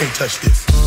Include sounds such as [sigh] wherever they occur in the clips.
can't touch this.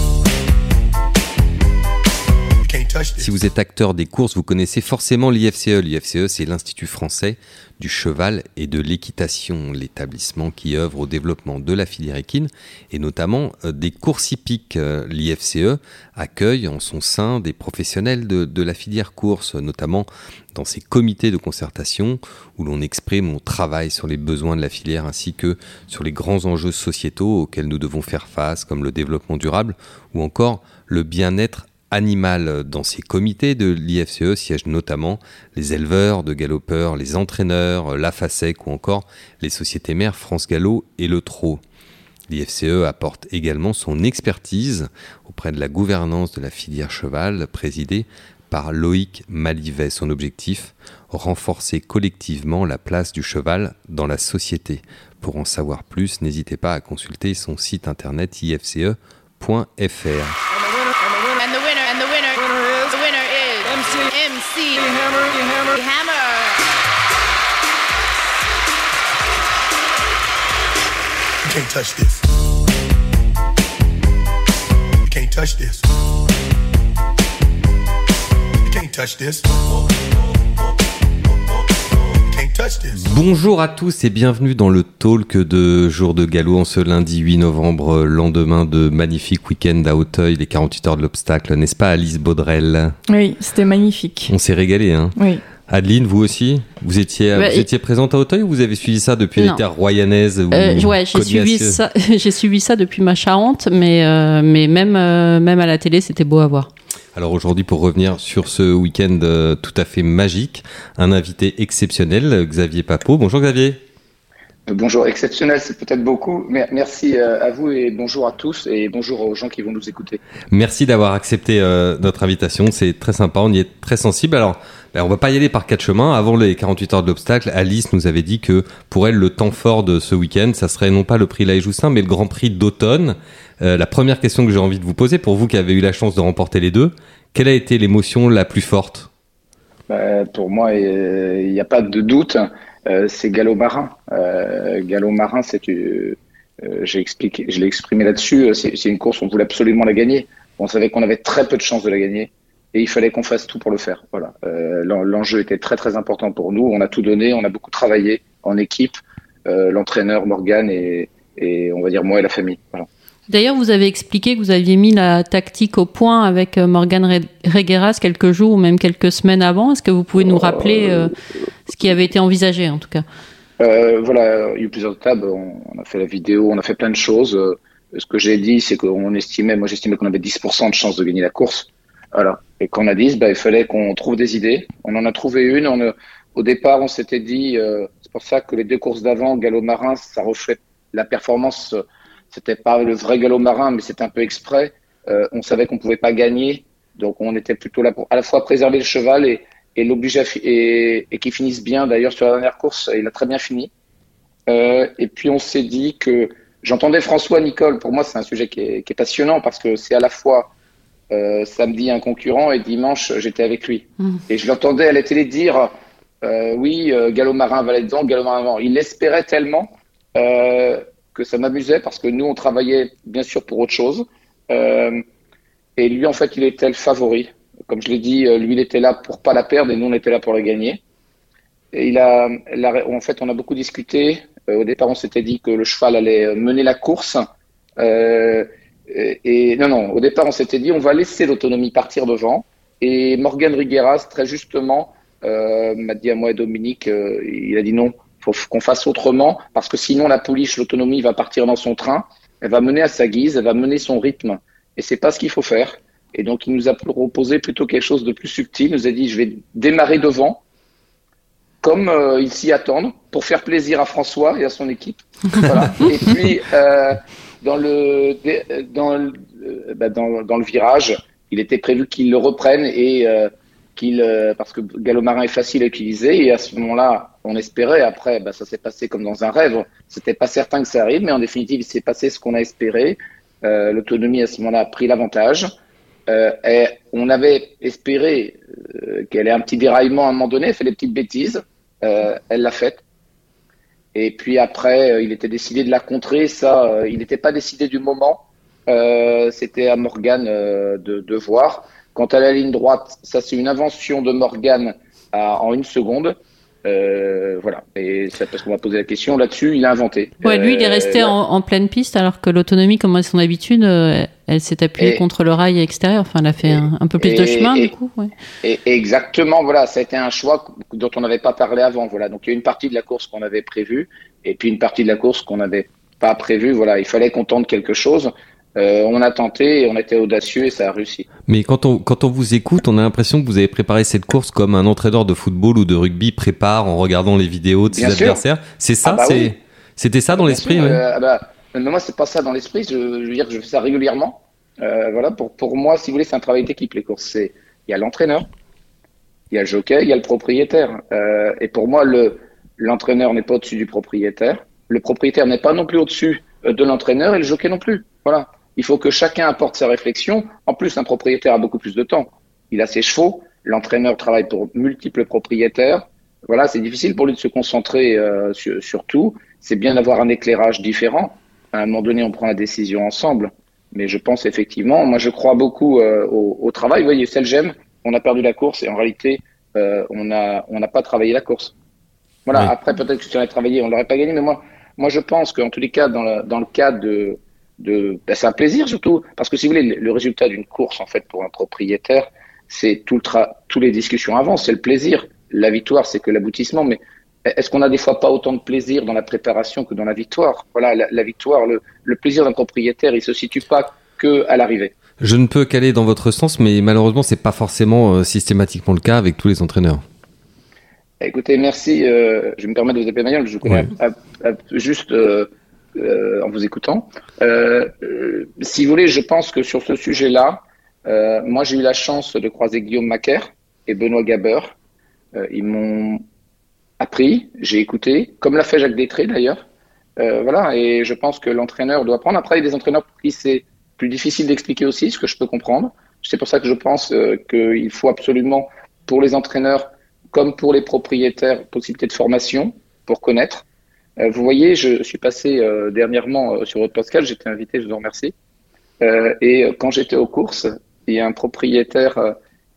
Si vous êtes acteur des courses, vous connaissez forcément l'IFCE. L'IFCE, c'est l'Institut français du cheval et de l'équitation, l'établissement qui œuvre au développement de la filière équine et notamment euh, des courses hippiques. Euh, L'IFCE accueille en son sein des professionnels de, la filière course, notamment dans ces comités de concertation où l'on exprime, on travaille sur les besoins de la filière ainsi que sur les grands enjeux sociétaux auxquels nous devons faire face, comme le développement durable ou encore le bien-être animal. Dans ces comités de l'IFCE siègent notamment les éleveurs de galopeurs, les entraîneurs, la FASEC ou encore les sociétés mères France Gallo et le Trot. L'IFCE apporte également son expertise auprès de la gouvernance de la filière cheval présidée par Loïc Malivet. Son objectif, renforcer collectivement la place du cheval dans la société. Pour en savoir plus, n'hésitez pas à consulter son site internet ifce.fr. MC Hammer, Hammer, Hammer. You can't touch this. You can't touch this. You can't touch this. Bonjour à tous et bienvenue dans le talk de Jour de Galop en ce lundi 8 novembre, lendemain de magnifique week-end à Hauteuil, les 48 heures de l'obstacle, n'est-ce pas Alice Baudrel? Oui, c'était magnifique. On s'est régalé, hein Oui. Adeline, vous aussi? Vous étiez, vous étiez présente à Hauteuil ou vous avez suivi ça depuis les terres royanaises euh, Ouais, j'ai suivi, ça, [laughs] j'ai suivi ça depuis ma Charente, mais, euh, mais même, euh, même à la télé, c'était beau à voir. Alors aujourd'hui, pour revenir sur ce week-end euh, tout à fait magique, un invité exceptionnel, Xavier Papot. Bonjour Xavier. Euh, bonjour, exceptionnel, c'est peut-être beaucoup. Merci euh, à vous et bonjour à tous et bonjour aux gens qui vont nous écouter. Merci d'avoir accepté notre invitation, c'est très sympa, on y est très sensible. Alors, on va pas y aller par quatre chemins. Avant les 48 heures de l'obstacle, Alice nous avait dit que pour elle, le temps fort de ce week-end, ça serait non pas le prix La Joussin, mais le Grand Prix d'automne. Euh, la première question que j'ai envie de vous poser, pour vous qui avez eu la chance de remporter les deux, quelle a été l'émotion la plus forte? Bah, Pour moi, il n'y a pas de doute, euh, c'est Gallo Marin. Euh, Marin, c'est j'ai expliqué, je l'ai exprimé là-dessus. C'est une course, on voulait absolument la gagner. On savait qu'on avait très peu de chances de la gagner et il fallait qu'on fasse tout pour le faire. Voilà. L'enjeu était très très important pour nous. On a tout donné, on a beaucoup travaillé en équipe, l'entraîneur Morgan et, et, on va dire moi et la famille. Voilà. D'ailleurs, vous avez expliqué que vous aviez mis la tactique au point avec euh, Morgan Regueras quelques jours ou même quelques semaines avant. Est-ce que vous pouvez nous rappeler euh, ce qui avait été envisagé en tout cas? Euh, Voilà, il y a eu plusieurs tables. On, a fait la vidéo, on a fait plein de choses. Ce que j'ai dit, c'est qu'on estimait, moi j'estimais qu'on avait 10% de chance de gagner la course. Voilà. Et qu'on a dit, bah, il fallait qu'on trouve des idées. On en a trouvé une. Au départ, on s'était dit, c'est pour ça que les deux courses d'avant, Gallo Marin, ça reflète la performance c'était pas le vrai galop marin, mais c'était un peu exprès. Euh, on savait qu'on pouvait pas gagner, donc on était plutôt là pour à la fois préserver le cheval et, et et, et qu'il finisse bien. D'ailleurs, sur la dernière course, il a très bien fini. Euh, et puis on s'est dit que j'entendais François Nicole. Pour moi, c'est un sujet qui est, passionnant parce que c'est à la fois euh, samedi un concurrent et dimanche j'étais avec lui. Mmh. Et je l'entendais à la télé dire euh, oui, euh, galop marin va dedans, galop marin Il l'espérait tellement. Euh, que ça m'amusait parce que nous, on travaillait bien sûr pour autre chose. Euh, et lui, en fait, il était le favori. Comme je l'ai dit, lui, il était là pour pas la perdre et nous, on était là pour la gagner. Et il a, en fait, on a beaucoup discuté. Au départ, on s'était dit que le cheval allait mener la course. Euh, et, non, non, au départ, on s'était dit, on va laisser l'autonomie partir devant. Et Morgan Rigueras, très justement, euh, m'a dit à moi et Dominique, il a dit non, faut qu'on fasse autrement parce que sinon la pouliche, l'autonomie va partir dans son train, elle va mener à sa guise, elle va mener son rythme et c'est pas ce qu'il faut faire. Et donc il nous a proposé plutôt quelque chose de plus subtil. Il nous a dit je vais démarrer devant comme euh, ils s'y attendent pour faire plaisir à François et à son équipe. [laughs] Voilà. et puis euh, dans le le, bah, dans, dans, le virage, il était prévu qu'il le reprenne et euh, qu'il euh, parce que Galomarin est facile à utiliser et à ce moment-là on espérait après bah, ça s'est passé comme dans un rêve. C'était pas certain que ça arrive mais en définitive il s'est passé ce qu'on a espéré. Euh, l'autonomie à ce moment-là a pris l'avantage. Euh, et on avait espéré euh, qu'elle ait un petit déraillement à un moment donné fait des petites bêtises. Euh, elle l'a fait et puis après il était décidé de la contrer ça il n'était pas décidé du moment c'était à Morgane de, de, voir. Quant à la ligne droite, ça c'est une invention de Morgane en une seconde. Euh, voilà. Et c'est parce qu'on m'a posé la question là-dessus, il a inventé. Ouais, lui, il est resté euh, en, pleine piste, alors que l'autonomie, comme à son habitude, euh, elle s'est appuyée contre le rail extérieur. Enfin, elle a fait un, peu plus de chemin, du coup. Ouais. Et, exactement, voilà. Ça a été un choix dont on n'avait pas parlé avant. Voilà. Donc, il y a une partie de la course qu'on avait prévue, et puis une partie de la course qu'on n'avait pas prévue. Voilà. Il fallait qu'on tente quelque chose. Euh, on a tenté et on était audacieux et ça a réussi. Mais quand on, quand on vous écoute, on a l'impression que vous avez préparé cette course comme un entraîneur de football ou de rugby prépare en regardant les vidéos de ses adversaires. C'est ça, ah bah c'était ça dans l'esprit. Euh, bah, moi, c'est pas ça dans l'esprit. Je, veux dire que je fais ça régulièrement. Euh, voilà, pour, pour moi, si vous voulez, c'est un travail d'équipe les courses. Il y a l'entraîneur, il y a le jockey, il y a le propriétaire. et pour moi, le l'entraîneur n'est pas au-dessus du propriétaire. Le propriétaire n'est pas non plus au-dessus de l'entraîneur et le jockey non plus. Voilà. Il faut que chacun apporte sa réflexion. En plus, un propriétaire a beaucoup plus de temps. Il a ses chevaux. L'entraîneur travaille pour multiples propriétaires. Voilà, c'est difficile pour lui de se concentrer euh, sur, tout. C'est bien d'avoir un éclairage différent. À un moment donné, on prend la décision ensemble. Mais je pense effectivement, moi je crois beaucoup euh, au, travail. Vous voyez, celle j'aime, on a perdu la course et en réalité, euh, on n'a on n'a pas travaillé la course. Voilà, après peut-être que si on avait travaillé, on l'aurait pas gagné. Mais moi, moi je pense qu'en tous les cas, dans, dans le cas de, de, ben, c'est un plaisir surtout, parce que si vous voulez, le, résultat d'une course, en fait, pour un propriétaire, c'est tout le tra toutes les discussions avant, c'est le plaisir. La victoire, c'est que l'aboutissement, mais est-ce qu'on a des fois pas autant de plaisir dans la préparation que dans la victoire? Voilà, la, victoire, le, le plaisir d'un propriétaire, il se situe pas que à l'arrivée. Je ne peux qu'aller dans votre sens, mais malheureusement, c'est pas forcément euh, systématiquement le cas avec tous les entraîneurs. Écoutez, merci. Euh, je me permets de vous appeler Manuel, je vous connais juste euh, en vous écoutant. Si vous voulez, je pense que sur ce sujet-là, moi j'ai eu la chance de croiser Guillaume Macaire et Benoît Gaber. ils m'ont appris, j'ai écouté, comme l'a fait Jacques Détré d'ailleurs. voilà, et je pense que l'entraîneur doit prendre. Après, il y a des entraîneurs pour qui c'est plus difficile d'expliquer aussi, ce que je peux comprendre. C'est pour ça que je pense qu'il faut absolument, pour les entraîneurs comme pour les propriétaires, possibilité de formation pour connaître. Euh, vous voyez, je suis passé euh, dernièrement euh, sur votre podcast, j'étais invité, je vous en remercie. et quand j'étais aux courses, il y a un propriétaire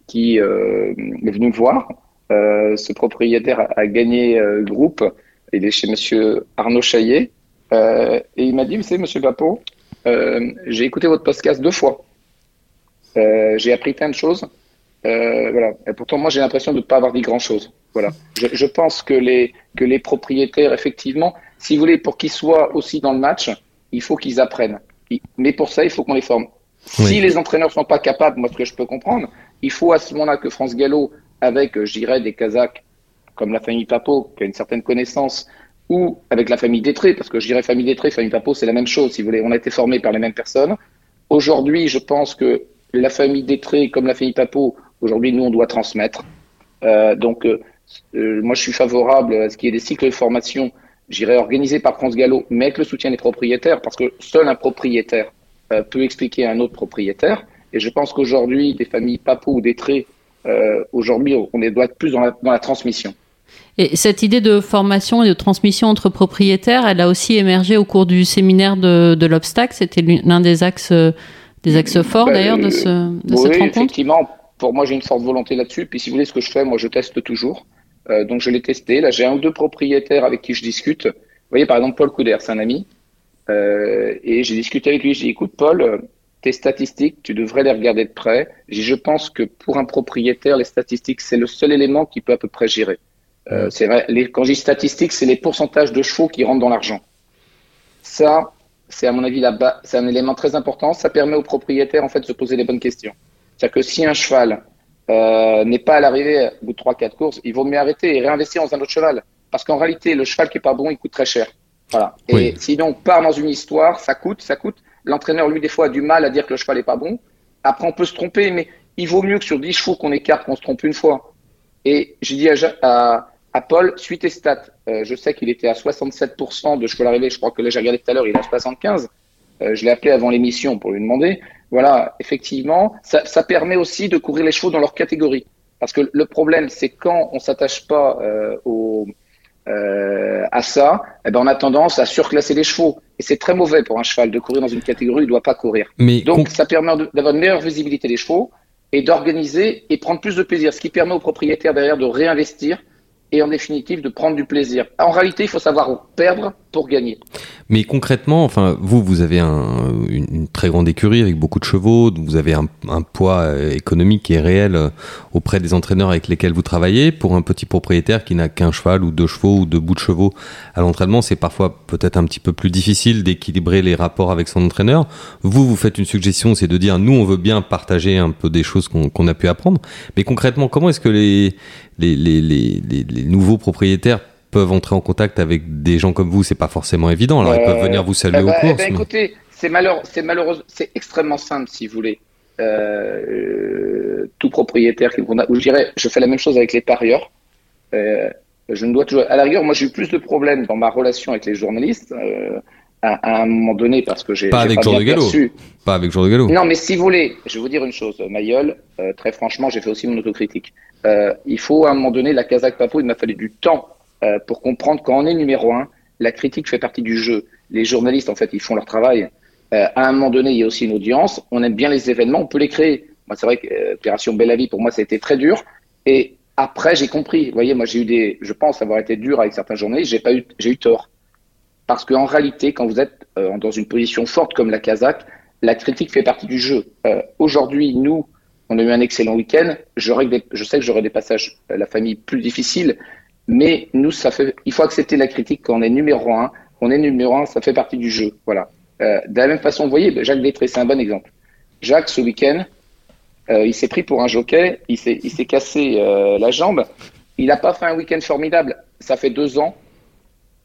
qui est venu me voir. Ce propriétaire a, gagné le groupe. Il est chez Monsieur Arnaud Chaillet. et il m'a dit, vous savez, Monsieur Papot, j'ai écouté votre podcast deux fois. j'ai appris plein de choses. voilà. Et pourtant, moi, j'ai l'impression de ne pas avoir dit grand-chose. Voilà. Je, je, pense que les, que les propriétaires, effectivement, si vous voulez, pour qu'ils soient aussi dans le match, il faut qu'ils apprennent. Mais pour ça, il faut qu'on les forme. Si les entraîneurs sont pas capables, moi, ce que je peux comprendre, il faut à ce moment-là que France Gallo, avec, je dirais, des Kazakhs comme la famille Papo, qui a une certaine connaissance, ou avec la famille Détré, parce que je dirais famille Détré, famille Papo, c'est la même chose, si vous voulez. On a été formés par les mêmes personnes. Aujourd'hui, je pense que la famille Détré, comme la famille Papo, aujourd'hui, nous, on doit transmettre. Euh, donc, euh, euh, moi, je suis favorable à ce qu'il y ait des cycles de formation, j'irai organisés par France Gallo, mais avec le soutien des propriétaires, parce que seul un propriétaire euh, peut expliquer à un autre propriétaire. Et je pense qu'aujourd'hui, des familles Papo ou euh, aujourd'hui, on doit être plus dans la, dans la transmission. Et cette idée de formation et de transmission entre propriétaires, elle a aussi émergé au cours du séminaire de, de l'obstacle. C'était l'un des axes, des axes forts ben, d'ailleurs de, ce, de oui, cette rencontre. Effectivement, pour moi, j'ai une forte volonté là-dessus. Puis si vous voulez, ce que je fais, moi, je teste toujours. Euh, donc je l'ai testé. Là, j'ai un ou deux propriétaires avec qui je discute. Vous voyez, par exemple, Paul Couder, c'est un ami. Euh, et j'ai discuté avec lui. J'ai dit, écoute, Paul, euh, tes statistiques, tu devrais les regarder de près. Je pense que pour un propriétaire, les statistiques, c'est le seul élément qui peut à peu près gérer. Euh, c'est vrai, les, quand je dis statistiques, c'est les pourcentages de chevaux qui rentrent dans l'argent. Ça, c'est à mon avis là-bas, c'est un élément très important. Ça permet aux propriétaires en fait de se poser les bonnes questions. C'est-à-dire que si un cheval euh, n'est pas à l'arrivée au bout de 3-4 courses, il vaut mieux arrêter et réinvestir dans un autre cheval. Parce qu'en réalité, le cheval qui est pas bon, il coûte très cher. Voilà. Et sinon, on part dans une histoire, ça coûte, ça coûte. L'entraîneur, lui, des fois, a du mal à dire que le cheval est pas bon. Après, on peut se tromper, mais il vaut mieux que sur 10 chevaux qu'on écarte, qu'on se trompe une fois. Et j'ai dit à, Paul, suite et stats, euh, je sais qu'il était à 67% de chevaux à l'arrivée. Je crois que là, j'ai regardé tout à l'heure, il est à 75. Euh, je l'ai appelé avant l'émission pour lui demander voilà, effectivement, ça, permet aussi de couvrir les chevaux dans leur catégorie. Parce que le problème, c'est quand on s'attache pas euh, au, euh, à ça, eh ben, on a tendance à surclasser les chevaux. Et c'est très mauvais pour un cheval de courir dans une catégorie où il ne doit pas courir. Mais Donc, ça permet d'avoir une meilleure visibilité des chevaux et d'organiser et prendre plus de plaisir, ce qui permet aux propriétaires derrière de réinvestir et en définitive de prendre du plaisir. En réalité, il faut savoir perdre pour gagner. Mais concrètement, enfin, vous, vous avez un, une, très grande écurie avec beaucoup de chevaux, vous avez un, poids euh, économique est réel euh, auprès des entraîneurs avec lesquels vous travaillez. Pour un petit propriétaire qui n'a qu'un cheval ou deux chevaux ou deux bouts de chevaux à l'entraînement, c'est parfois peut-être un petit peu plus difficile d'équilibrer les rapports avec son entraîneur. Vous, vous faites une suggestion, c'est de dire, nous, on veut bien partager un peu des choses qu'on a pu apprendre. Mais concrètement, comment est-ce que les, les nouveaux propriétaires peuvent entrer en contact avec des gens comme vous, c'est pas forcément évident. Alors ils peuvent venir vous saluer euh, au bah, cours. Bah, écoutez, c'est malheureux, c'est malheureux, c'est extrêmement simple si vous voulez. Euh, tout propriétaire qui je dirais, je fais la même chose avec les parieurs. Euh, je ne dois toujours, à la rigueur, moi j'ai eu plus de problèmes dans ma relation avec les journalistes. Euh, à, un moment donné parce que j'ai pas avec Jean de Gallo. Pas avec Jean de Gallo. Non, mais si vous voulez, je vais vous dire une chose, Mayol, euh, très franchement, j'ai fait aussi mon autocritique. Il faut à un moment donné, la Kazakh Papo, il m'a fallu du temps euh, pour comprendre quand on est numéro un, la critique fait partie du jeu. Les journalistes, en fait, ils font leur travail. Euh, à un moment donné, il y a aussi une audience. On aime bien les événements, on peut les créer. Moi, c'est vrai que euh, Opération pour moi, ça a été très dur. Et après, j'ai compris. Vous voyez, moi, j'ai eu des, je pense avoir été dur avec certains journalistes. J'ai pas eu, j'ai eu tort. Parce qu'en réalité, quand vous êtes euh, dans une position forte comme la Kazakh, la critique fait partie du jeu. Aujourd'hui, nous, on a eu un excellent week-end. Je sais que j'aurai des passages, la famille, plus difficiles. Mais nous, ça fait, il faut accepter la critique quand on est numéro un. On est numéro un, ça fait partie du jeu. Voilà. Euh, de la même façon, vous voyez, Jacques Détré, c'est un bon exemple. Jacques, ce week-end, euh, il s'est pris pour un jockey, il s'est, il s'est cassé euh, la jambe. Il n'a pas fait un week-end formidable. Ça fait deux ans,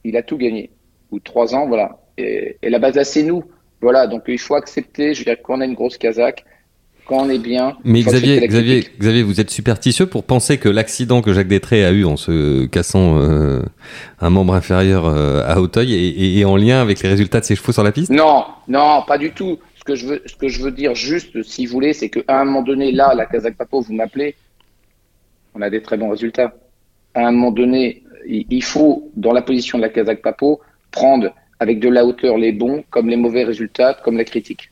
il a tout gagné ou trois ans, voilà. Et, la base là, c'est nous. Voilà, donc il faut accepter, je veux dire, quand on a une grosse casaque, quand on est bien. Mais Xavier, Xavier, Xavier, vous êtes superstitieux pour penser que l'accident que Jacques Détré a eu en se cassant euh, un membre inférieur euh, à Hauteuil est, en lien avec les résultats de ses chevaux sur la piste? Non, non, pas du tout. Ce que je veux, ce que je veux dire juste, si vous voulez, c'est qu'à un moment donné, là, la Kazakh Papo, vous m'appelez, on a des très bons résultats. À un moment donné, il faut, dans la position de la Kazakh Papo, prendre avec de la hauteur les bons comme les mauvais résultats, comme la critique.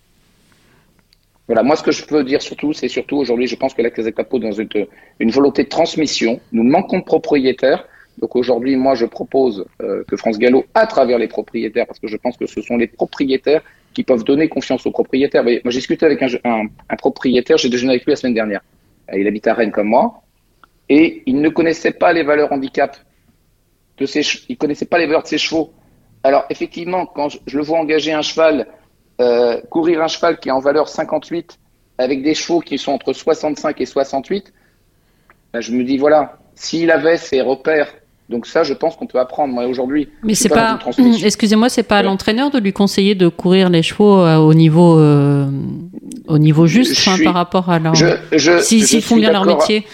Voilà, moi ce que je peux dire surtout, c'est surtout aujourd'hui, je pense que la Casa Capo dans une, volonté de transmission. Nous manquons de propriétaires. Donc aujourd'hui, moi je propose euh, que France Gallo, à travers les propriétaires, parce que je pense que ce sont les propriétaires qui peuvent donner confiance aux propriétaires. moi j'ai discuté avec un, un, un propriétaire, j'ai déjeuné avec lui la semaine dernière. Il habite à Rennes comme moi, et il ne connaissait pas les valeurs handicap de ses, il connaissait pas les valeurs de ses chevaux. Alors effectivement, quand je, le vois engager un cheval, euh, courir un cheval qui est en valeur 58 avec des chevaux qui sont entre 65 et 68, ben, je me dis voilà, s'il avait ses repères donc ça, je pense qu'on peut apprendre. Moi aujourd'hui, mais c'est pas. [clears throat] Excusez-moi, c'est pas à l'entraîneur de lui conseiller de courir les chevaux euh, au niveau euh, au niveau juste par rapport à leur. S'ils si, font bien leur métier.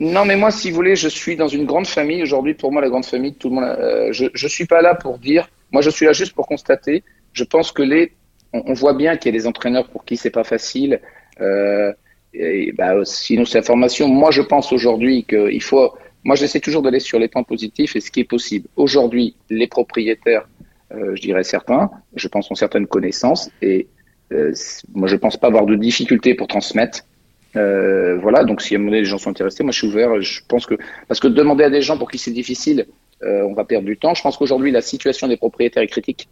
Non, mais moi, si vous voulez, je suis dans une grande famille. Aujourd'hui, pour moi, la grande famille, tout le monde. Euh, je ne suis pas là pour dire. Moi, je suis là juste pour constater. Je pense que les. On, voit bien qu'il y a des entraîneurs pour qui c'est pas facile. Euh, et, bah, sinon, c'est la formation. Moi, je pense aujourd'hui qu'il faut. Moi, j'essaie toujours d'aller sur les points positifs et ce qui est possible. Aujourd'hui, les propriétaires, euh, je dirais certains, je pense ont certaines connaissances et euh, moi, je pense pas avoir de difficultés pour transmettre. Voilà, donc si à un moment donné les gens sont intéressés, moi je suis ouvert. Je pense que parce que demander à des gens pour qui c'est difficile, on va perdre du temps. Je pense qu'aujourd'hui la situation des propriétaires est critique.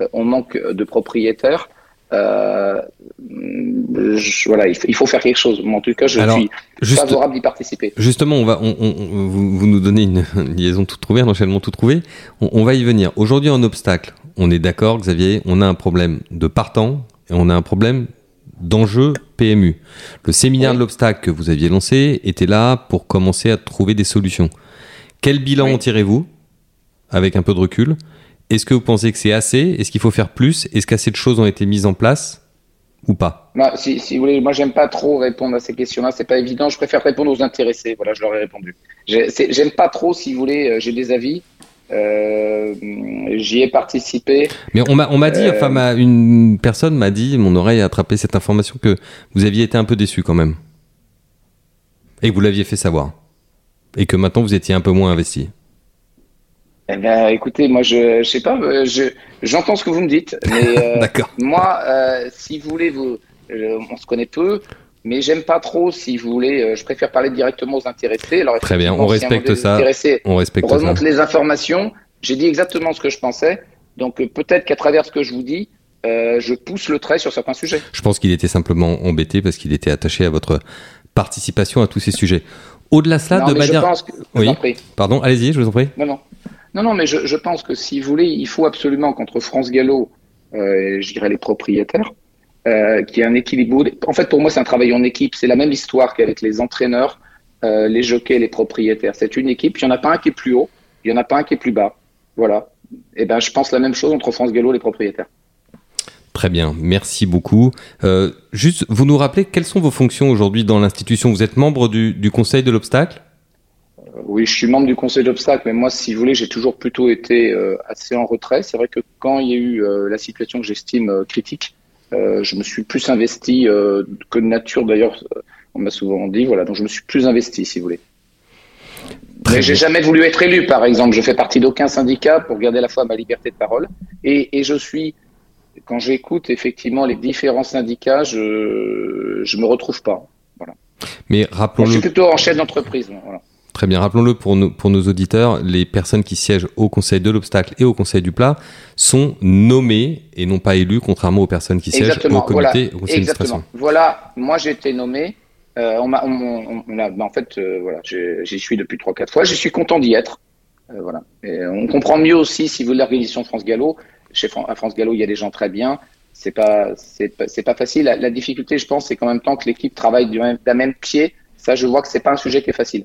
Euh, on manque de propriétaires. Euh, je, voilà, il faut, faire quelque chose. en tout cas, je suis favorable d'y participer. Justement, on va, on, on, vous, vous, nous donnez une, liaison toute trouvée, un enchaînement tout trouvé. On, on va y venir. Aujourd'hui, en obstacle, on est d'accord, Xavier, on a un problème de partant et on a un problème d'enjeux PMU. Le séminaire de l'obstacle que vous aviez lancé était là pour commencer à trouver des solutions. Quel bilan en tirez-vous avec un peu de recul Est-ce que vous pensez que c'est assez? Est-ce qu'il faut faire plus? Est-ce qu'assez de choses ont été mises en place ou pas? Bah, si, si, vous voulez, moi j'aime pas trop répondre à ces questions-là, c'est pas évident. Je préfère répondre aux intéressés. Voilà, je leur ai répondu. J'aime pas trop, si vous voulez, euh, j'ai des avis. Euh, j'y ai participé. Mais on m'a on m'a dit, euh, enfin, une personne m'a dit, mon oreille a attrapé cette information que vous aviez été un peu déçu quand même, et que vous l'aviez fait savoir, et que maintenant vous étiez un peu moins investi. Eh ben, écoutez, moi, je, je sais pas, euh, je, j'entends ce que vous me dites, mais [laughs] euh, D'accord. moi, euh, si vous voulez, vous, euh, on se connaît peu, mais j'aime pas trop, si vous voulez, euh, je préfère parler directement aux intéressés. Alors, Très bien, on si respecte ça. On respecte ça. remonte les informations, j'ai dit exactement ce que je pensais, donc euh, peut-être qu'à travers ce que je vous dis, euh, je pousse le trait sur certains sujets. Je pense qu'il était simplement embêté parce qu'il était attaché à votre participation à tous ces sujets. Au-delà de cela, Non, de manière. je pense que, Oui. Pardon, allez-y, je vous en prie. Non, non. Non, non, mais je, pense que si vous voulez, il faut absolument qu'entre France Gallo, euh, et je dirais les propriétaires, euh, qu'il y ait un équilibre. En fait, pour moi, c'est un travail en équipe. C'est la même histoire qu'avec les entraîneurs, euh, les jockeys, les propriétaires. C'est une équipe. Il n'y en a pas un qui est plus haut, il n'y en a pas un qui est plus bas. Voilà. Et ben, je pense la même chose entre France Gallo et les propriétaires. Très bien, merci beaucoup. Euh, juste, vous nous rappelez quelles sont vos fonctions aujourd'hui dans l'institution? Vous êtes membre du, conseil de l'obstacle? Oui, je suis membre du conseil d'obstacle, mais moi, si vous voulez, j'ai toujours plutôt été euh, assez en retrait. C'est vrai que quand il y a eu euh, la situation que j'estime euh, critique, euh, je me suis plus investi euh, que de nature. D'ailleurs, euh, on m'a souvent dit, voilà, donc je me suis plus investi, si vous voulez. Mais j'ai jamais voulu être élu, par exemple. Je fais partie d'aucun syndicat pour garder à la fois ma liberté de parole. Et, et je suis, quand j'écoute effectivement les différents syndicats, je je me retrouve pas. Mais Moi, je suis plutôt en chef d'entreprise. Voilà. Très bien, rappelons-le pour nos, pour nos auditeurs, les personnes qui siègent au conseil de l'obstacle et au conseil du plat sont nommées et non pas élues, contrairement aux personnes qui siègent Exactement, au comité, voilà, au conseil d'administration. Voilà, moi j'ai été nommé. Euh, on m'a, on, on- on a, bah, en fait, euh, voilà, j'y suis depuis trois quatre fois. Je suis content d'y être. Euh, voilà. Et on comprend mieux aussi si vous voulez l'organisation de France Gallo. Chez Fran- à France Gallo, il y a des gens très bien. C'est pas, c'est pas, facile. La, la difficulté, je pense, c'est qu'en même temps que l'équipe travaille du même, d'un même pied. Ça, je vois que c'est pas un sujet qui est facile.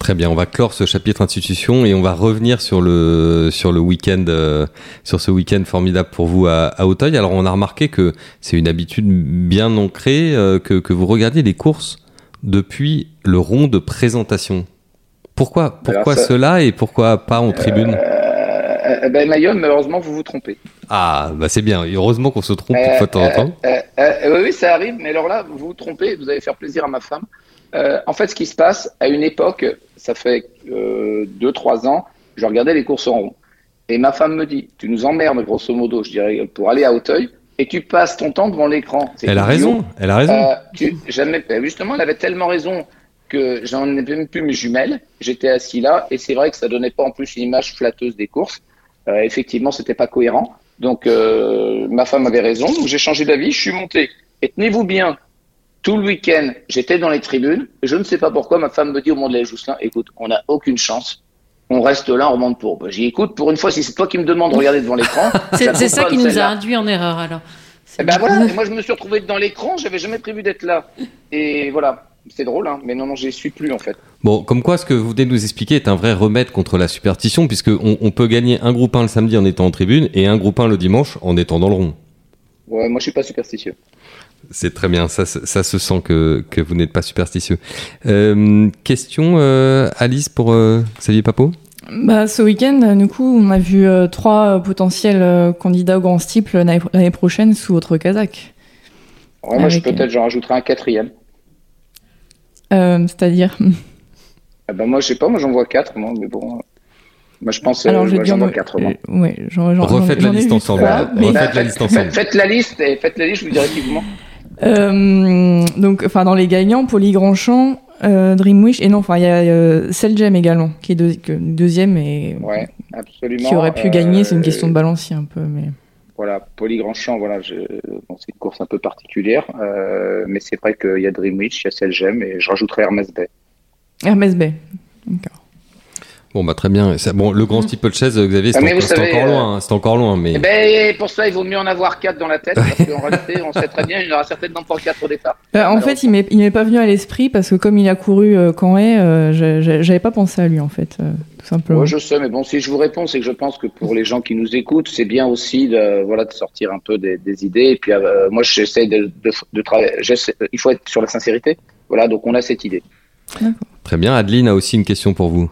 Très bien, on va clore ce chapitre institution et on va revenir sur le sur le week-end, euh, sur ce week-end formidable pour vous à, à Auteuil. Alors on a remarqué que c'est une habitude bien ancrée euh, que que vous regardiez les courses depuis le rond de présentation. Pourquoi pourquoi ça- cela et pourquoi pas en tribune? Euh, ben, Mayol, malheureusement, vous vous trompez. Ah bah c'est bien. Heureusement qu'on se trompe une Euh, fois de temps en temps. oui, ça arrive, mais alors là, vous vous trompez, vous allez faire plaisir à ma femme. Euh, en fait, ce qui se passe, à une époque, ça fait euh, deux, trois ans, je regardais les courses en rond. Et ma femme me dit, tu nous emmerdes, grosso modo, je dirais, pour aller à Auteuil, et tu passes ton temps devant l'écran. Elle a raison. Elle a raison. Euh, tu, jamais, ben, justement, elle avait tellement raison que j'en ai même plus mes jumelles. J'étais assis là, et c'est vrai que ça donnait pas en plus une image flatteuse des courses. Euh, effectivement, c'était pas cohérent. Donc, euh, ma femme avait raison. Donc, j'ai changé d'avis. Je suis monté. Et tenez-vous bien, tout le week-end, j'étais dans les tribunes. Je ne sais pas pourquoi. Ma femme me dit au moment de la Jousselin, écoute, on n'a aucune chance. On reste là, on remonte pour. J'y écoute. Pour une fois, si c'est toi qui me demandes de regarder devant l'écran, [laughs] C'est ça qui nous a induit en erreur alors. Eh ben bien. voilà, et moi je me suis retrouvé dans l'écran, j'avais jamais prévu d'être là. Et voilà, c'est drôle, hein, mais non, non, j'y suis plus en fait. Bon, comme quoi ce que vous venez de nous expliquer est un vrai remède contre la superstition, puisque on, on peut gagner un groupe 1 le samedi en étant en tribune et un groupe 1 le dimanche en étant dans le rond. Ouais, moi je suis pas superstitieux. C'est très bien, ça, se- ça se sent que, que vous n'êtes pas superstitieux. Euh, question, euh, Alice, pour euh, Xavier Papot Bah, ce week-end, euh, du coup, on a vu euh, trois euh, potentiels euh, candidats au grand steeple l'année prochaine sous votre Kazakh. Ouais, moi je Avec, peut-être j'en rajouterai un quatrième. Euh, C'est-à-dire [laughs] Ah ben moi je sais pas, moi j'en vois quatre, moi, mais bon. euh, Moi je pense, Alors, euh, je vais ouais, dire j'en vois non, quatre. moi. euh, ouais, j'en- j'en- Refaites la liste ensemble. trois, là. mais- Refaites Bah, la liste faites- ensemble. Faites la liste et faites la liste, je vous dirai qui vous ment. Euh, donc, enfin, dans les gagnants, Poli Grandchamp, euh, Dreamwish, et non, enfin, il y a euh, Selgem également, qui est deux- que- deuxième et Ouais, absolument. qui aurait pu euh, gagner. C'est une question de balancier un peu, mais. Voilà, Poly Grandchamp, voilà, je... bon, c'est une course un peu particulière, euh, mais c'est vrai qu'il y a Dreamwich, il y a Selgem et je rajouterai Hermès Bay. Hermès Bay. D'accord. Bon, bah très bien. Ça- Bon, le grand steeplechase, Xavier, c'est Ah, mais encore, vous c'est savez, encore euh, loin. hein, C'est encore loin, mais Eh ben, pour ça, il vaut mieux en avoir quatre dans la tête, parce [laughs] qu'en réalité, on sait très bien, il y en aura certainement pas quatre au départ. Bah, en Alors, fait, il m'est il m'est pas venu à l'esprit parce que comme il a couru euh, quand est, euh, j'avais pas pensé à lui en fait, euh, tout simplement. Ouais, je sais, mais bon, si je vous réponds, c'est que je pense que pour les gens qui nous écoutent, c'est bien aussi de, voilà, de sortir un peu des, des idées. Et puis, euh, moi, j'essaie de, de, de travailler. j'essaie- Il faut être sur la sincérité. Voilà, donc on a cette idée. très bien. Adeline a aussi une question pour vous.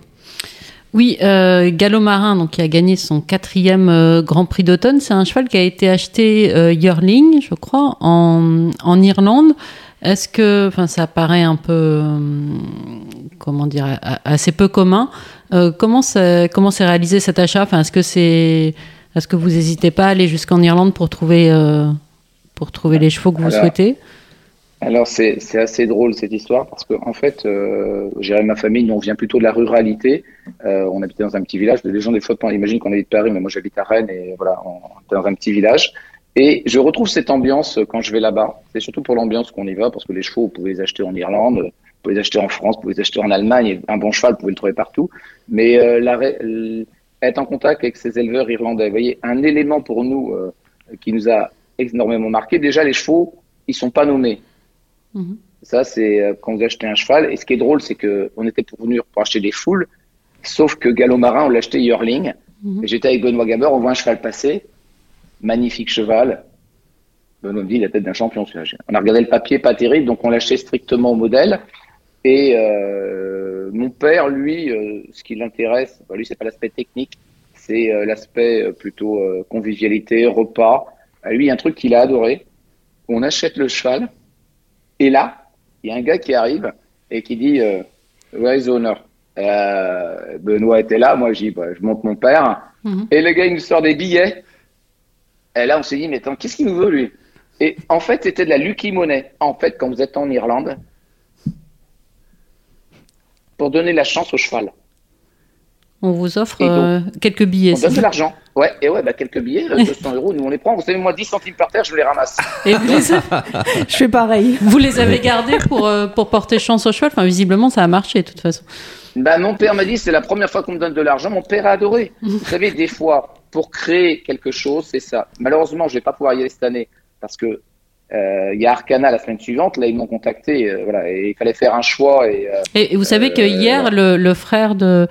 Oui, euh, Gallo Marin, donc qui a gagné son quatrième euh, Grand Prix d'automne, c'est un cheval qui a été acheté euh, yearling, je crois, en, en Irlande. Est-ce que, enfin, ça paraît un peu, euh, comment dire, assez peu commun. Euh, comment c'est comment c'est réalisé cet achat? Enfin, Est-ce que c'est est-ce que vous n'hésitez pas à aller jusqu'en Irlande pour trouver euh, pour trouver les chevaux que vous souhaitez? Alors c'est assez drôle cette histoire parce que en fait, euh, j'irai ma famille, nous on vient plutôt de la ruralité. Euh, on habitait dans un petit village. Les gens des fois imaginent qu'on habite Paris, mais moi j'habite à Rennes et voilà, on est dans un petit village. Et je retrouve cette ambiance quand je vais là-bas. C'est surtout pour l'ambiance qu'on y va parce que les chevaux, vous pouvez les acheter en Irlande, vous pouvez les acheter en France, vous pouvez les acheter en Allemagne. Un bon cheval, vous pouvez le trouver partout. Mais euh, être en contact avec ces éleveurs irlandais, vous voyez, un élément pour nous euh, qui nous a énormément marqué. Déjà, les chevaux, ils sont pas nommés. Ça, c'est euh, quand vous achetez un cheval. Et ce qui est drôle, c'est que on était pour venir pour acheter des foules, sauf que Gallo Marin, on l'a acheté Yearling. Mhm. J'étais avec Benoît Gaber, on voit un cheval passer, magnifique cheval. Benoît me dit la tête d'un champion. On a regardé le papier, pas terrible, donc on l'a acheté strictement au modèle. Et euh, mon père, lui, euh, ce qui l'intéresse, bah, lui, c'est pas l'aspect technique, c'est euh, l'aspect euh, plutôt convivialité, repas. À lui, il y a un truc qu'il a adoré. On achète le cheval, et là, il y a un gars qui arrive et qui dit Where is owner? Benoît était là, moi, j'ai bah, je monte mon père. Mhm. Et le gars, il nous sort des billets. Et là, on s'est dit, mais attends, qu'est-ce qu'il nous veut, lui? Et en fait, c'était de la Lucky Money. En fait, quand vous êtes en Irlande, pour donner la chance au cheval. On vous offre euh, quelques billets. On donne de l'argent. Ouais, et ouais, bah, quelques billets, [laughs] 200 euros, nous on les prend. Vous savez, moi, 10 centimes par terre, je les ramasse. [laughs] Et vous les je fais pareil. Vous les avez gardés pour, euh, pour porter chance au cheval Enfin, visiblement, ça a marché, de toute façon. Bah, mon père m'a dit, c'est la première fois qu'on me donne de l'argent. Mon père a adoré. [laughs] vous savez, des fois, pour créer quelque chose, c'est ça. Malheureusement, je vais pas pouvoir y aller cette année parce que euh, il y a Arcana la semaine suivante. Là, ils m'ont contacté. Euh, voilà, et il fallait faire un choix. Et, euh, et, vous savez que hier, le, le, frère de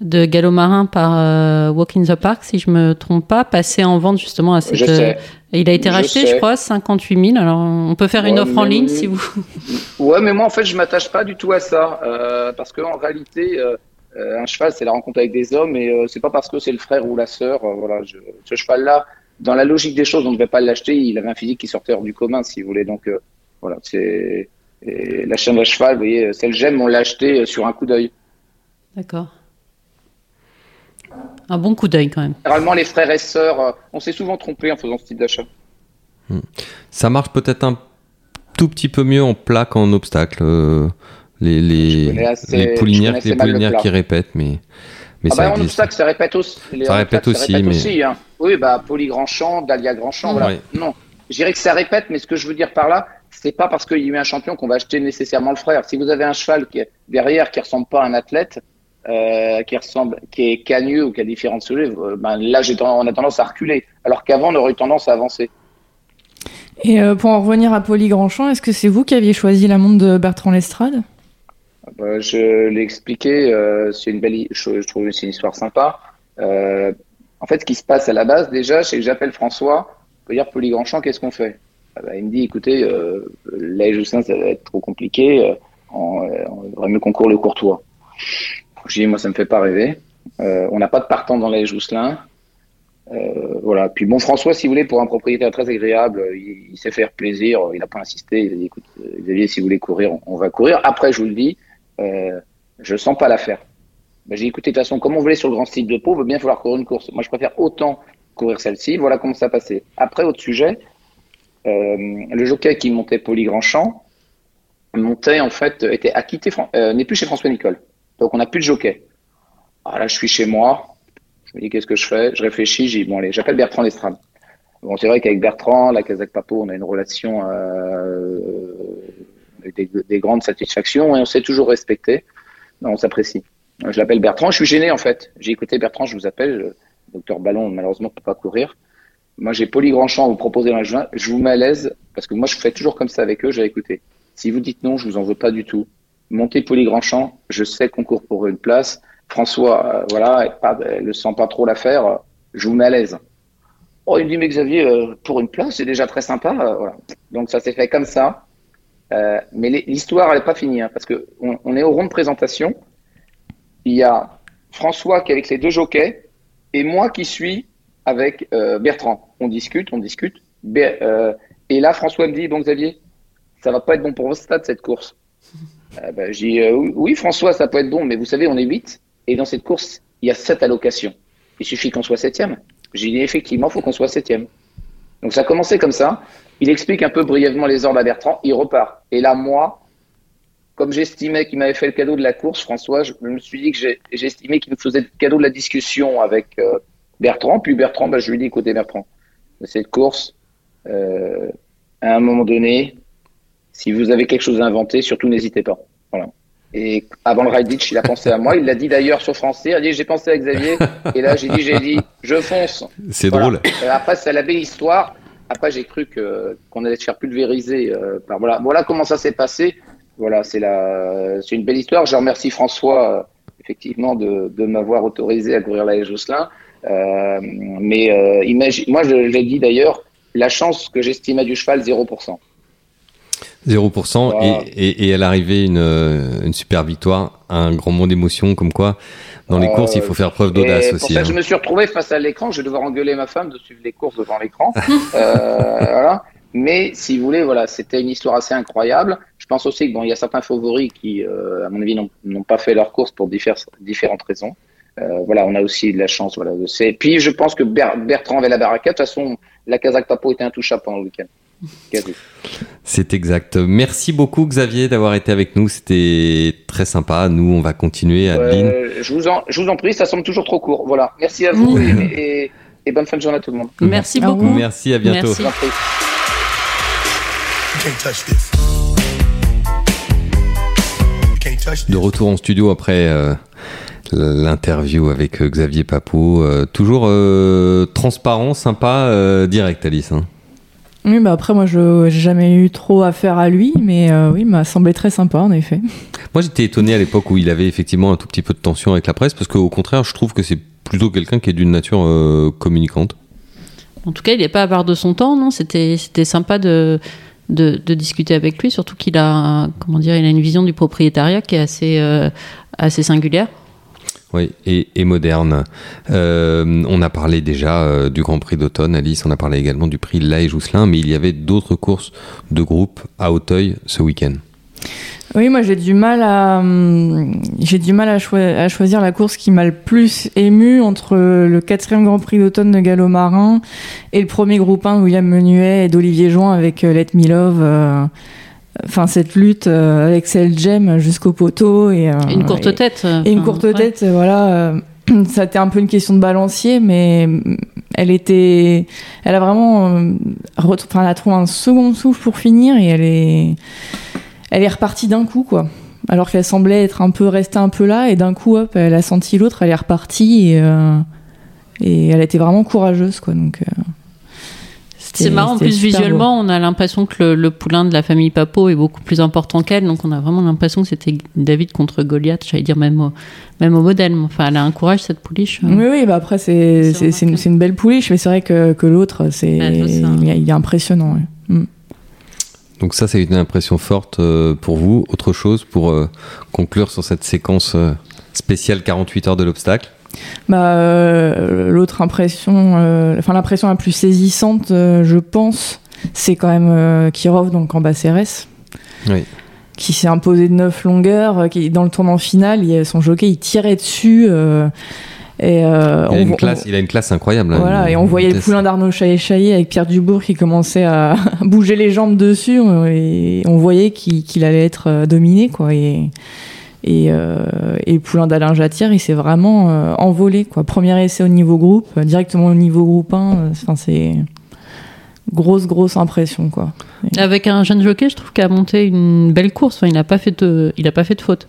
de Gallo Marin par Walk in the Park, si je me trompe pas, passait en vente justement à cette. il a été racheté, je, crois, 58 000. Alors, on peut faire une offre en ligne si vous. [laughs] Ouais, mais moi, en fait, je m'attache pas du tout à ça, parce que en réalité. un cheval, c'est la rencontre avec des hommes, et c'est pas parce que c'est le frère ou la sœur. voilà, je, ce cheval-là, dans la logique des choses, on ne devait pas l'acheter. Il avait un physique qui sortait hors du commun, si vous voulez. Donc euh, voilà, c'est la chaîne à cheval. Vous voyez, celle j'aime, on l'a acheté euh, sur un coup d'œil. D'accord. Un bon coup d'œil quand même. Généralement, les frères et sœurs, euh, on s'est souvent trompé en faisant ce type d'achat. Hmm. Ça marche peut-être un tout petit peu mieux en plat qu'en obstacle. les, les, les poulinières, les poulinières qui répètent, mais mais ah ça bah, en obstacle, ça répète aussi. ça répète aussi, mais... aussi hein. Oui, bah, Poly Grandchamp, Dalia Grandchamp, voilà. Non, je dirais que ça répète, mais ce que je veux dire par là, c'est pas parce qu'il y a eu un champion qu'on va acheter nécessairement le frère. Si vous avez un cheval qui est derrière qui ressemble pas à un athlète, euh, qui ressemble, qui est cagneux ou qui a différentes sujets, euh, ben là, j'ai on a tendance à reculer, alors qu'avant, on aurait eu tendance à avancer. Et euh, pour en revenir à Poly Grandchamp, est-ce que c'est vous qui aviez choisi la montre de Bertrand Lestrade? Euh, je l'ai expliqué, euh, c'est une belle, je, je trouve que c'est une histoire sympa. En fait, ce qui se passe à la base, déjà, c'est que j'appelle François, pour dire Poly Grandchamp, qu'est-ce qu'on fait? Ah bah, Il me dit, écoutez, euh, Joussin, ça va être trop compliqué, on, on aurait mieux qu'on court le courtois. Je dis, moi, ça me fait pas rêver. on n'a pas de partant dans les Jousselin. Euh, voilà. Puis bon, François, si vous voulez, pour un propriétaire très agréable, il, il sait faire plaisir. Il n'a pas insisté. Il a dit, écoute, Xavier, si vous voulez courir, on, va courir. Après, je vous le dis, euh, je sens pas l'affaire. Ben, j'ai écouté, de toute façon, comme on voulait sur le grand style de peau, il va bien falloir courir une course. Moi, je préfère autant courir celle-ci. Voilà comment ça passé. Après, autre sujet, euh, le jockey qui montait Poly Champ montait, en fait, était acquitté, euh, n'est plus chez François Nicole. Donc, on n'a plus de jockey. Alors là, je suis chez moi. Je me dis, qu'est-ce que je fais? Je réfléchis. J'ai bon, allez, j'appelle Bertrand Lestrade. Bon, c'est vrai qu'avec Bertrand, la Kazakh Papo, on a une relation euh, des, grandes satisfactions et on s'est toujours respecté. On s'apprécie. Je l'appelle Bertrand. Je suis gêné en fait. J'ai écouté Bertrand. Je vous appelle. Docteur Ballon, malheureusement, peut pas courir. Moi, j'ai Poly Grandchamp à vous proposer dans juin. Je vous mets à l'aise parce que moi, je fais toujours comme ça avec eux. J'ai écouté. Si vous dites non, je vous en veux pas du tout. Montez Poly Grandchamp. Je sais qu'on court pour une place. François, euh, voilà, pas, le sent pas trop l'affaire. Je vous mets à l'aise. Oh, il me dit, mais Xavier, euh, pour une place, c'est déjà très sympa. Euh, voilà. Donc, ça s'est fait comme ça. Mais l'histoire, elle n'est pas finie, hein, parce que on, est au rond de présentation. Il y a François qui est avec les deux jockeys et moi qui suis avec Bertrand. On discute, on discute. Et là, François me dit, bon Xavier, ça va pas être bon pour vos stade cette course. Ben, je dis, oui François, ça peut être bon, mais vous savez, on est 8. et dans cette course, il y a sept allocations. Il suffit qu'on soit septième. J'ai dit effectivement, il faut qu'on soit septième. Donc ça a commencé comme ça. Il explique un peu brièvement les ordres à Bertrand, il repart. Et là, moi, comme j'estimais qu'il m'avait fait le cadeau de la course, François, je me suis dit que j'estimais qu'il me faisait le cadeau de la discussion avec euh, Bertrand. Puis Bertrand, bah, je lui dit, écoutez Bertrand, cette course, euh, à un moment donné, si vous avez quelque chose à inventer, surtout n'hésitez pas. Voilà. Et avant le ride il a pensé à moi. Il l'a dit d'ailleurs sur français. Il a dit j'ai pensé à Xavier. Et là, j'ai dit j'ai dit je fonce. C'est drôle. Après, c'est la belle histoire. Après, j'ai cru que qu'on allait se faire pulvériser. Euh, par, voilà, voilà comment ça s'est passé. Voilà, c'est la, c'est une belle histoire. Je remercie François euh, effectivement de, de m'avoir autorisé à courir la Josselin. Euh, mais euh, imagine, moi, je l'ai dit d'ailleurs, la chance que j'estimais du cheval 0%. 0% et, et, et, à l'arrivée une, une super victoire, un grand monde d'émotion comme quoi dans les courses il faut faire preuve d'audace aussi. Pour ça, hein. je me suis retrouvé face à l'écran, je vais devoir engueuler ma femme de suivre les courses devant l'écran. [laughs] euh, voilà. Mais si vous voulez, voilà, c'était une histoire assez incroyable. Je pense aussi que bon, il y a certains favoris qui, euh, à mon avis, n'ont pas fait leur course pour différentes raisons. Euh, voilà, on a aussi de la chance. Voilà, de Et puis, je pense que Bertrand avait la baraka. De toute façon, la Kazakh Papo était intouchable pendant le week-end. C'est exact. Merci beaucoup Xavier d'avoir été avec nous. C'était très sympa. Nous, on va continuer. Adeline. Euh, je, vous en, je vous en prie, ça semble toujours trop court. Voilà. Merci à vous et, et, bonne fin de journée à tout le monde. Merci beaucoup. Merci, à bientôt. Merci. De retour en studio après euh, l'interview avec euh, Xavier Papou. Euh, toujours transparent, sympa, direct, Alice. Hein. Oui, bah après, moi, je n'ai jamais eu trop affaire à lui, mais oui, il m'a semblé très sympa, en effet. Moi, j'étais étonné à l'époque où il avait effectivement un tout petit peu de tension avec la presse, parce qu'au contraire, je trouve que c'est plutôt quelqu'un qui est d'une nature communicante. En tout cas, il n'est pas à part de son temps, non? C'était sympa de, de, discuter avec lui, surtout qu'il a, comment dire, il a une vision du propriétariat qui est assez, euh, assez singulière. Oui, et, moderne. Euh, on a parlé déjà euh, du Grand Prix d'automne, Alice, on a parlé également du prix La et Jousselin, mais il y avait d'autres courses de groupe à Auteuil ce week-end. Oui, moi j'ai du mal à hum, j'ai du mal à, choisir la course qui m'a le plus ému entre le quatrième Grand Prix d'automne de Gallo Marin et le premier groupe 1 de William Menuet et d'Olivier Join avec euh, Let Me Love. Enfin cette lutte euh, avec Cell Gem jusqu'au poteau et une courte tête et une courte tête voilà ça a été un peu une question de balancier mais elle était elle a vraiment enfin elle a trouvé un second souffle pour finir et elle est elle est repartie d'un coup, quoi. Alors qu'elle semblait être un peu restée un peu là, et d'un coup, hop, elle a senti l'autre, elle est repartie, et, euh, et elle était vraiment courageuse, quoi. Donc. Euh, c'est marrant, en plus visuellement, on a l'impression que le, poulain de la famille Papo est beaucoup plus important qu'elle, donc on a vraiment l'impression que c'était David contre Goliath, j'allais dire même au, même au modèle. Enfin, elle a un courage cette pouliche. Oui, oui, bah après c'est une, une, belle pouliche, mais c'est vrai que, que l'autre, c'est il, est impressionnant. Mm. Donc ça, c'est une impression forte euh, pour vous. Autre chose pour euh, conclure sur cette séquence euh, spéciale 48 heures de l'obstacle bah, L'autre impression, enfin l'impression la plus saisissante, je pense, c'est quand même Kirov, donc en Bacérès. Oui. Qui s'est imposé de 9 longueurs, qui dans le tournant final, il, son jockey il tirait dessus. Et euh, il, a une classe, il a une classe incroyable. Hein, voilà, et on voyait le poulain d'Arnaud Chaillet avec Pierre Dubourg qui commençait à [laughs] bouger les jambes dessus et on voyait qu'il allait être euh, dominé quoi. Et, et, euh, et poulain d'Alain il s'est vraiment euh, envolé quoi. Premier essai au niveau groupe, directement au niveau groupe 1. Enfin, c'est grosse grosse impression quoi. Avec un jeune jockey, je trouve qu'il a monté une belle course. Enfin, il n'a pas de, pas fait de faute.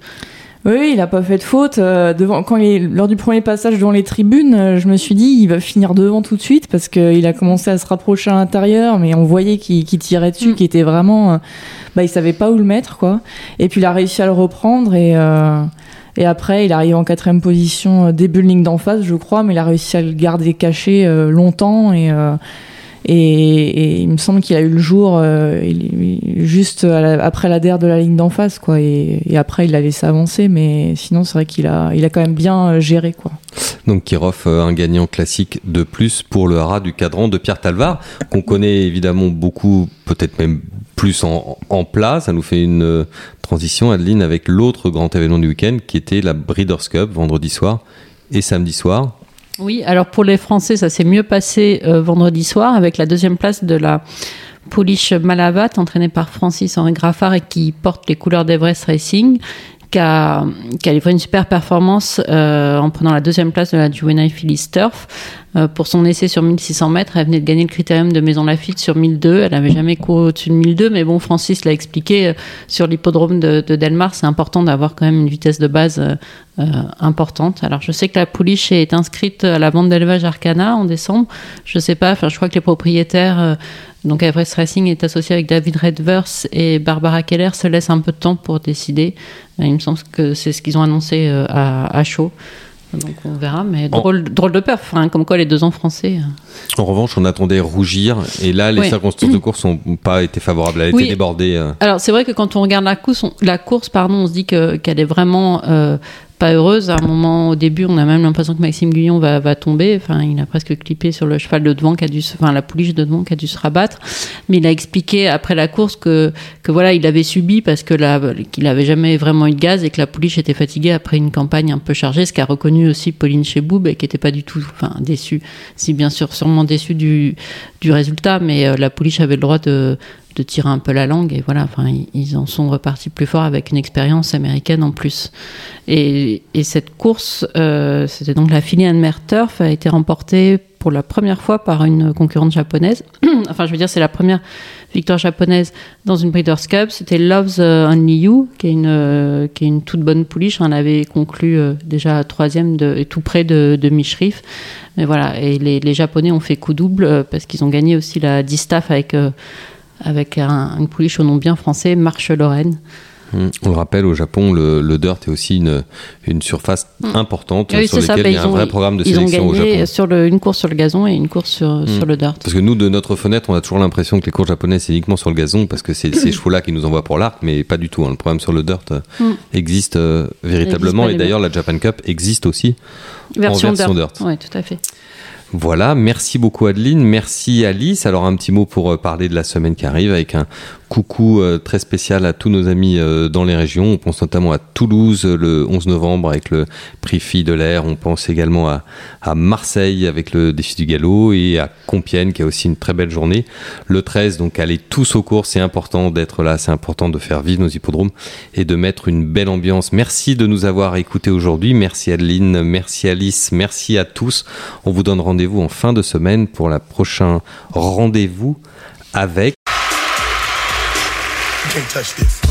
Oui, il a pas fait de faute. Euh, devant, quand il, lors du premier passage devant les tribunes, euh, je me suis dit, il va finir devant tout de suite parce qu'il a commencé à se rapprocher à l'intérieur, mais on voyait qu'il tirait dessus, mm. qu'il était vraiment, euh, bah, il savait pas où le mettre, quoi. Et puis il a réussi à le reprendre et. Et après, il arrive en quatrième position, début de ligne d'en face, je crois, mais il a réussi à le garder caché longtemps et, et, il me semble qu'il a eu le jour euh, juste après la der de la ligne d'en face, quoi. Et, après, il a laissé avancer, mais sinon, c'est vrai qu'il a, il a quand même bien euh, géré, quoi. Donc Kirov, euh, un gagnant classique de plus pour le haras du cadran de Pierre Talvar, qu'on connaît évidemment beaucoup, peut-être même plus en, en plat. Ça nous fait une transition, Adeline, avec l'autre grand événement du week-end qui était la Breeders' Cup vendredi soir et samedi soir. Oui, alors pour les Français, ça s'est mieux passé vendredi soir avec la deuxième place de la Pouliche Malavat, entraîné par Francis Henri Graffard et qui porte les couleurs d'Everest Racing, qui a, qui a une super performance euh, en prenant la deuxième place de la Juvenile Phillies Turf. Euh, pour son essai sur 1600 mètres, elle venait de gagner le critérium de Maison Lafitte sur 1002. Elle n'avait jamais couru au-dessus de 1002, mais bon, Francis l'a expliqué, euh, sur l'hippodrome de, de, Delmar, c'est important d'avoir quand même une vitesse de base importante. Alors je sais que la pouliche est inscrite à la vente d'élevage Arcana en décembre. Je sais pas, enfin je crois que les propriétaires donc Everest Racing est associé avec David Redverse et Barbara Keller se laisse un peu de temps pour décider. Il me semble que c'est ce qu'ils ont annoncé à, à chaud. Donc on verra, mais drôle, drôle de peur, enfin, comme quoi les deux ans français. En revanche, on attendait rougir, et là, les circonstances de course n'ont [clears throat] pas été favorables. Elle a été débordée. Euh. Alors c'est vrai que quand on regarde la course, on, la course, pardon, on se dit qu'elle est vraiment euh, pas heureuse. À un moment, au début, on a même l'impression que Maxime Guyon va, va, tomber. Enfin, il a presque clippé sur le cheval de devant qui a dû, enfin, la pouliche de devant qui a dû se rabattre. Mais il a expliqué après la course que, que voilà, il avait subi parce que qu'il n'avait jamais vraiment eu de gaz et que la pouliche était fatiguée après une campagne un peu chargée. Ce qu'a reconnu aussi Pauline Cheboub et qui n'était pas du tout, enfin, déçue. Si bien sûr, sûrement déçue du, du résultat, mais euh, la pouliche avait le droit de, de tirer un peu la langue et voilà, enfin, ils en sont repartis plus fort avec une expérience américaine en plus. Et, cette course, euh, c'était donc la filière Mer Turf, a été remportée pour la première fois par une concurrente japonaise. [clears throat] enfin, je veux dire, c'est la première victoire japonaise dans une Breeders' Cup. C'était Loves Only You, qui est une, euh, qui est une toute bonne pouliche. On avait conclu euh, déjà troisième de, tout près de, de. Mais voilà, et les, les, Japonais ont fait coup double parce qu'ils ont gagné aussi la distaff avec avec un, pouliche au nom bien français, Marche Lorraine. Hum, on le rappelle, au Japon, le, dirt est aussi une, une surface hum. importante sur laquelle il y a un vrai programme de sélection au Japon. Sur le, une course sur le gazon et une course sur, hum. sur, le dirt. Parce que nous, de notre fenêtre, on a toujours l'impression que les courses japonaises, c'est uniquement sur le gazon, parce que c'est ces [coughs] chevaux-là qui nous envoient pour l'arc, mais pas du tout. Hein. Le programme sur le dirt euh, existe euh, véritablement, et d'ailleurs, la Japan Cup existe aussi version en version dirt. dirt. Oui, tout à fait. Voilà, merci beaucoup Adeline, merci Alice. Alors un petit mot pour euh, parler de la semaine qui arrive avec un coucou euh, très spécial à tous nos amis euh, dans les régions. On pense notamment à Toulouse le 11 novembre avec le prix Fille de l'air. On pense également à, à, Marseille avec le défi du galop et à Compiègne qui a aussi une très belle journée. Le 13, donc allez tous au cours. C'est important d'être là, c'est important de faire vivre nos hippodromes et de mettre une belle ambiance. Merci de nous avoir écoutés aujourd'hui. Merci Adeline, merci Alice, merci à tous. On vous donne rendez-vous en fin de semaine pour la prochain rendez-vous avec can't touch this.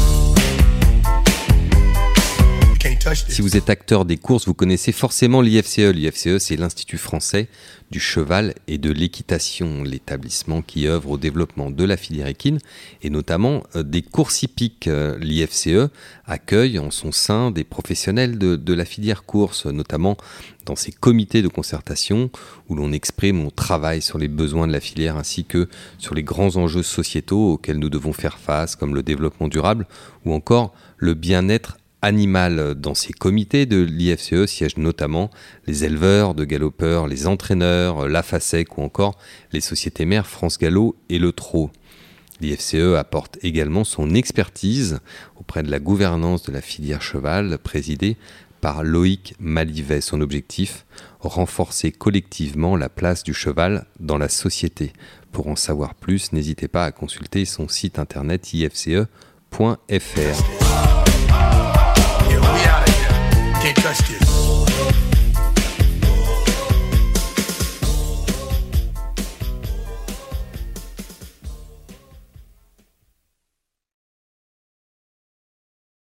Si vous êtes acteur des courses, vous connaissez forcément l'IFCE. L'IFCE, c'est l'Institut français du cheval et de l'équitation, l'établissement qui œuvre au développement de la filière équine et notamment euh, des courses hippiques. Euh, L'IFCE accueille en son sein des professionnels de, la filière course, notamment dans ces comités de concertation où l'on exprime, on travaille sur les besoins de la filière ainsi que sur les grands enjeux sociétaux auxquels nous devons faire face, comme le développement durable ou encore le bien-être animal. Dans ces comités de l'IFCE siègent notamment les éleveurs de galopeurs, les entraîneurs, la FASEC ou encore les sociétés mères France Gallo et le Trot. L'IFCE apporte également son expertise auprès de la gouvernance de la filière cheval présidée par Loïc Malivet. Son objectif renforcer collectivement la place du cheval dans la société. Pour en savoir plus, n'hésitez pas à consulter son site internet ifce.fr. touched.